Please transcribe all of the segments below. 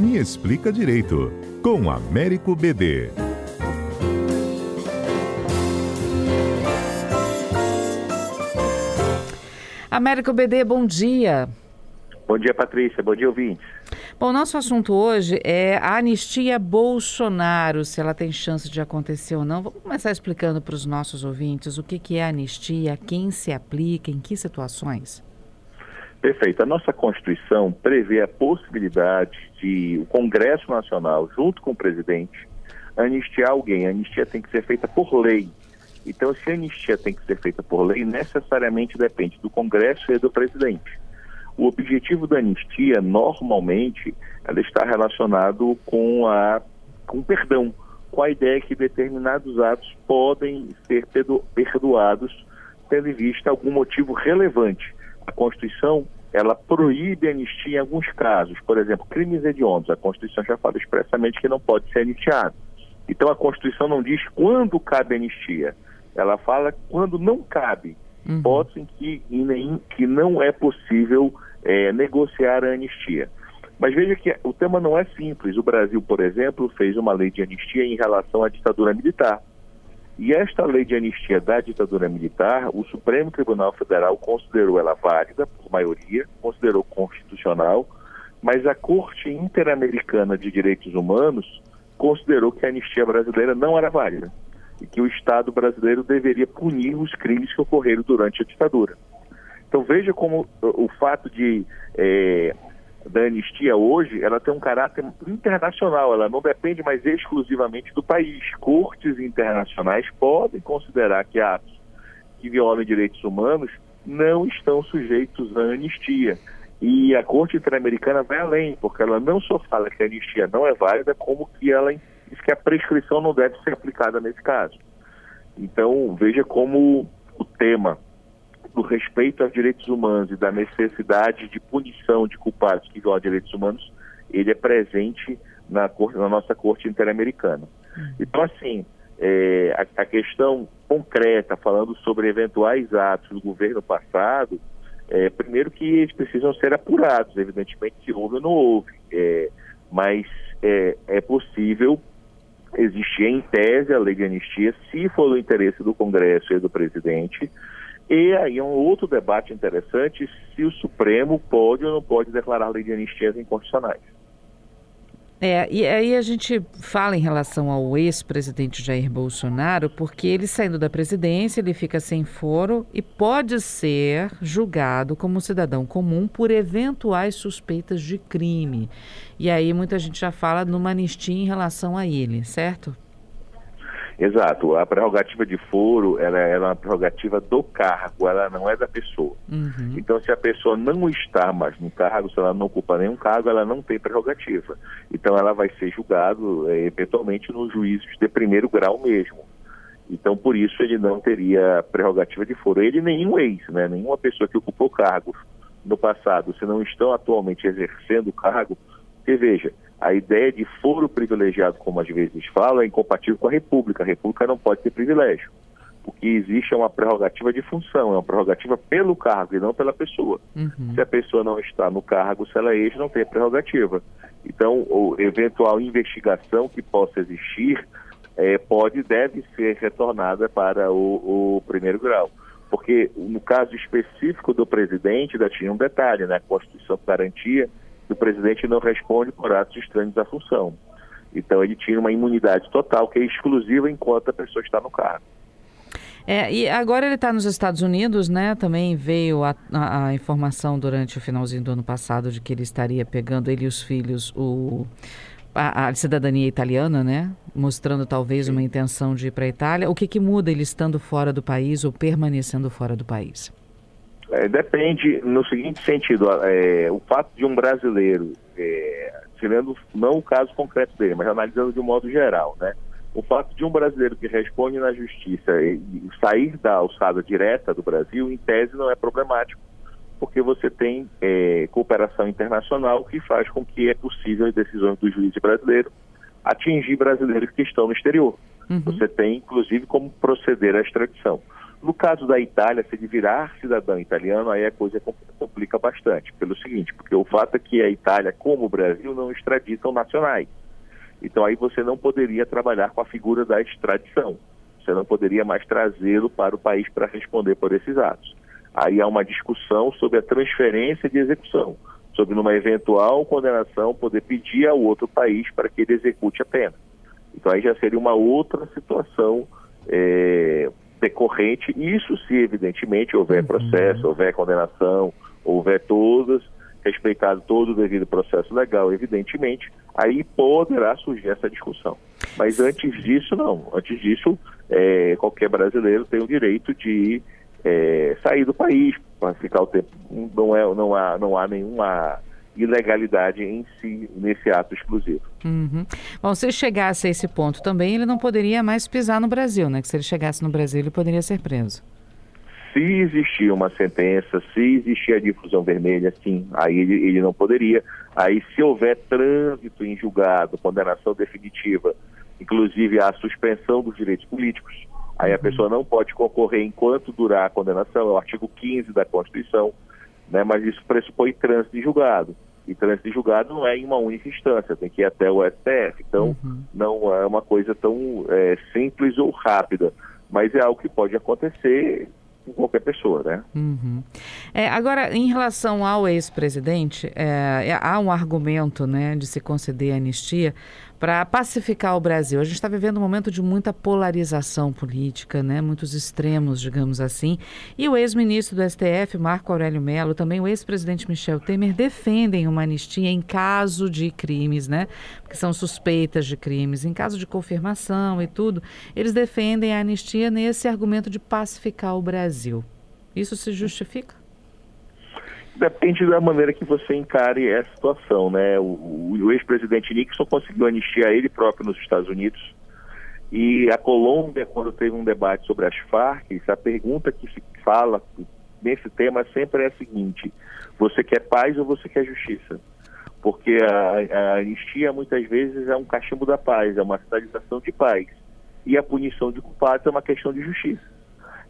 Me Explica Direito, com Américo BD. Américo BD, bom dia. Bom dia, Patrícia. Bom dia, ouvintes. Bom, nosso assunto hoje é a anistia Bolsonaro, se ela tem chance de acontecer ou não. Vamos começar explicando para os nossos ouvintes o que, que é a anistia, quem se aplica, em que situações. Perfeito. A nossa Constituição prevê a possibilidade de o Congresso Nacional, junto com o presidente, anistiar alguém. A anistia tem que ser feita por lei. Então, se a anistia tem que ser feita por lei, necessariamente depende do Congresso e do presidente. O objetivo da anistia, normalmente, ela está relacionado com a com perdão, com a ideia que determinados atos podem ser perdoados tendo em vista algum motivo relevante. A Constituição ela proíbe a anistia em alguns casos, por exemplo, crimes hediondos. A Constituição já fala expressamente que não pode ser anistiado. Então a Constituição não diz quando cabe anistia, ela fala quando não cabe. Uhum. Hipótese em que, em, que não é possível é, negociar a anistia. Mas veja que o tema não é simples. O Brasil, por exemplo, fez uma lei de anistia em relação à ditadura militar. E esta lei de anistia da ditadura militar, o Supremo Tribunal Federal considerou ela válida, por maioria, considerou constitucional, mas a Corte Interamericana de Direitos Humanos considerou que a anistia brasileira não era válida e que o Estado brasileiro deveria punir os crimes que ocorreram durante a ditadura. Então veja como o fato de é, da anistia hoje, ela tem um caráter internacional, ela não depende mais exclusivamente do país. Cortes internacionais podem considerar que atos que violam direitos humanos não estão sujeitos à anistia. E a Corte Interamericana vai além, porque ela não só fala que a anistia não é válida, como que ela diz que a prescrição não deve ser aplicada nesse caso. Então, veja como o tema do respeito aos direitos humanos e da necessidade de punição de culpados que violam direitos humanos, ele é presente na, corte, na nossa Corte Interamericana. Uhum. Então, assim, é, a, a, questão concreta, falando sobre eventuais atos do governo passado, é, primeiro que eles precisam ser apurados, evidentemente, se houve ou não houve, é, mas é, é possível existir em tese a lei de anistia, se for do interesse do Congresso e do presidente, e aí um outro debate interessante se o Supremo pode ou não pode declarar a lei de anistias inconstitucionais. É, e aí a gente fala em relação ao ex-presidente Jair Bolsonaro, porque ele saindo da presidência, ele fica sem foro e pode ser julgado como cidadão comum por eventuais suspeitas de crime. E aí muita gente já fala numa anistia em relação a ele, certo? Exato. A prerrogativa de foro ela, ela, é uma prerrogativa do cargo, ela não é da pessoa. Uhum. Então, se a pessoa não está mais no cargo, se ela não ocupa nenhum cargo, ela não tem prerrogativa. Então, ela vai ser julgado é, eventualmente nos juízos de primeiro grau mesmo. Então, por isso, ele não teria prerrogativa de foro. Ele nenhum ex, né? nenhuma pessoa que ocupou cargos no passado, se não estão atualmente exercendo o cargo, porque veja, a ideia de foro privilegiado, como às vezes fala, é incompatível com a República. A República não pode ter privilégio, porque existe uma prerrogativa de função, é uma prerrogativa pelo cargo e não pela pessoa. Uhum. Se a pessoa não está no cargo, se ela é ex, não tem prerrogativa. Então, a eventual investigação que possa existir é, pode deve ser retornada para o, o primeiro grau porque no caso específico do presidente ainda tinha um detalhe, né? A Constituição garantia que o presidente não responde por atos estranhos à função. Então ele tinha uma imunidade total que é exclusiva enquanto a pessoa está no cargo. É, e agora ele está nos Estados Unidos, né? Também veio a, a, a, informação durante o finalzinho do ano passado de que ele estaria pegando ele e os filhos o, a, a cidadania italiana, né? Mostrando talvez uma intenção de ir para a Itália. O que, que muda ele estando fora do país ou permanecendo fora do país? É, depende no seguinte sentido, é, o fato de um brasileiro, é, tirando não o caso concreto dele, mas analisando de um modo geral, né? O fato de um brasileiro que responde na justiça sair da alçada direta do Brasil, em tese, não é problemático, porque você tem é, cooperação internacional que faz com que é possível as decisões do juiz brasileiro atingir brasileiros que estão no exterior. Uhum. Você tem, inclusive, como proceder à extradição. No caso da Itália, se ele virar cidadão italiano, aí a coisa complica bastante. Pelo seguinte, porque o fato é que a Itália, como o Brasil, não extraditam nacionais. Então aí você não poderia trabalhar com a figura da extradição. Você não poderia mais trazê-lo para o país para responder por esses atos. Aí há uma discussão sobre a transferência de execução, sobre numa eventual condenação poder pedir ao outro país para que ele execute a pena. Então aí já seria uma outra situação é, decorrente, isso se evidentemente houver uhum. processo, houver condenação, houver todas, respeitado todo o devido processo legal, evidentemente, aí poderá surgir essa discussão. Mas antes disso, não. Antes disso, é, qualquer brasileiro tem o direito de é, sair do país para ficar o tempo. Não, é, não, há, não há nenhuma ilegalidade em si nesse ato exclusivo. Uhum. Bom, se ele chegasse a esse ponto também, ele não poderia mais pisar no Brasil, né? Que se ele chegasse no Brasil, ele poderia ser preso. Se existir uma sentença, se existir a difusão vermelha, sim, aí ele, ele não poderia. Aí, se houver trânsito em julgado, condenação definitiva, inclusive a suspensão dos direitos políticos, aí a uhum. pessoa não pode concorrer enquanto durar a condenação, é o artigo 15 da Constituição, né? mas isso pressupõe trânsito de julgado. E trânsito de julgado não é em uma única instância, tem que ir até o STF. Então, uhum. não é uma coisa tão é, simples ou rápida, mas é algo que pode acontecer com qualquer pessoa, né? Uhum. É, agora, em relação ao ex-presidente, é, é, há um argumento, né, de se conceder anistia para pacificar o Brasil. A gente está vivendo um momento de muita polarização política, né, muitos extremos, digamos assim. E o ex-ministro do STF, Marco Aurélio Mello, também o ex-presidente Michel Temer defendem uma anistia em caso de crimes, né, que são suspeitas de crimes, em caso de confirmação e tudo. Eles defendem a anistia nesse argumento de pacificar o Brasil. Brasil. Isso se justifica? Depende da maneira que você encare essa situação, né? O, o ex-presidente Nixon conseguiu anistiar ele próprio nos Estados Unidos. E a Colômbia, quando teve um debate sobre as Farc, a pergunta que se fala nesse tema sempre é a seguinte: você quer paz ou você quer justiça? Porque a, a anistia muitas vezes é um cachimbo da paz, é uma sinalização de paz. E a punição de culpados é uma questão de justiça.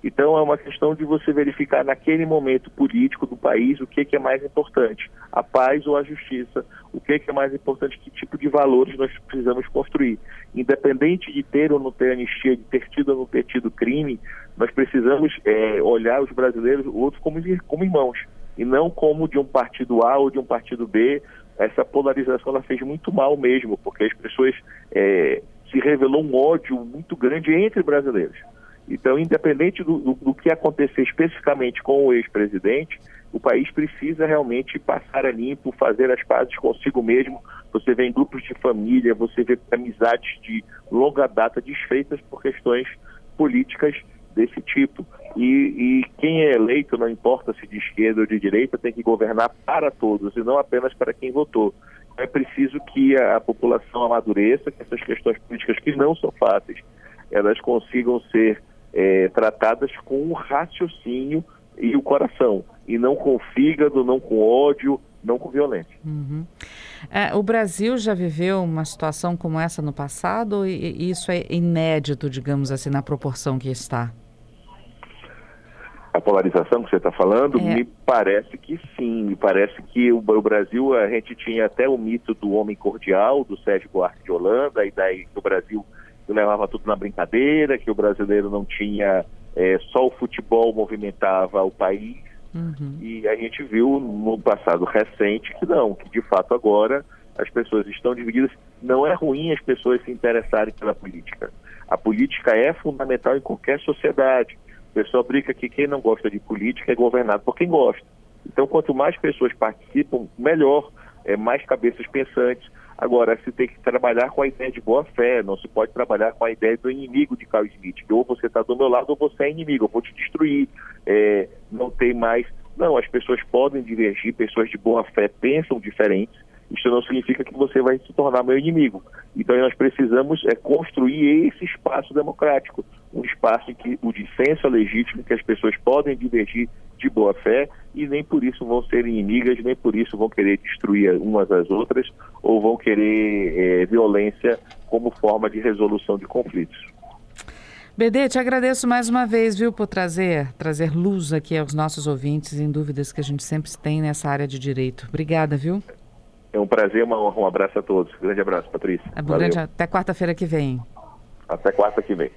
Então é uma questão de você verificar naquele momento político do país o que, que é mais importante, a paz ou a justiça, o que, que é mais importante, que tipo de valores nós precisamos construir. Independente de ter ou não ter anistia, de ter tido ou não ter tido crime, nós precisamos é, olhar os brasileiros, outros como, como irmãos, e não como de um partido A ou de um partido B. Essa polarização ela fez muito mal mesmo, porque as pessoas é, se revelou um ódio muito grande entre brasileiros. Então, independente do, do, do que acontecer especificamente com o ex-presidente, o país precisa realmente passar a limpo, fazer as pazes consigo mesmo. Você vê em grupos de família, você vê amizades de longa data desfeitas por questões políticas desse tipo. E, e, quem é eleito, não importa se de esquerda ou de direita, tem que governar para todos e não apenas para quem votou. É preciso que a, a população amadureça, que essas questões políticas que não são fáceis, elas consigam ser é, tratadas com o raciocínio e o coração, e não com fígado, não com ódio, não com violência. Uhum. É, o Brasil já viveu uma situação como essa no passado e isso é inédito, digamos assim, na proporção que está? A polarização que você está falando, é. me parece que sim. Me parece que o, o, Brasil, a gente tinha até o mito do homem cordial, do Sérgio Buarque de Holanda, e daí o Brasil levava tudo na brincadeira, que o brasileiro não tinha é, só o futebol movimentava o país. Uhum. E a gente viu no passado recente que não, que de fato agora as pessoas estão divididas. Não é ruim as pessoas se interessarem pela política. A política é fundamental em qualquer sociedade. O pessoal brinca que quem não gosta de política é governado por quem gosta. Então, quanto mais pessoas participam, melhor, é, mais cabeças pensantes. Agora, se tem que trabalhar com a ideia de boa fé, não se pode trabalhar com a ideia do inimigo de Carl que ou você está do meu lado ou você é inimigo, eu vou te destruir, é, não tem mais. Não, as pessoas podem divergir, pessoas de boa fé pensam diferentes, isso não significa que você vai se tornar meu inimigo. Então nós precisamos é, construir esse espaço democrático, um espaço em que o dissenso é legítimo, que as pessoas podem divergir de boa fé e nem por isso vão ser inimigas, nem por isso vão querer destruir umas às outras ou vão querer é, violência como forma de resolução de conflitos. BD, te agradeço mais uma vez, viu, por trazer, trazer luz aqui aos nossos ouvintes em dúvidas que a gente sempre tem nessa área de direito. Obrigada, viu? É um prazer, uma honra, um abraço a todos. Grande abraço, Patrícia. É grande, até quarta-feira que vem. Até quarta que vem.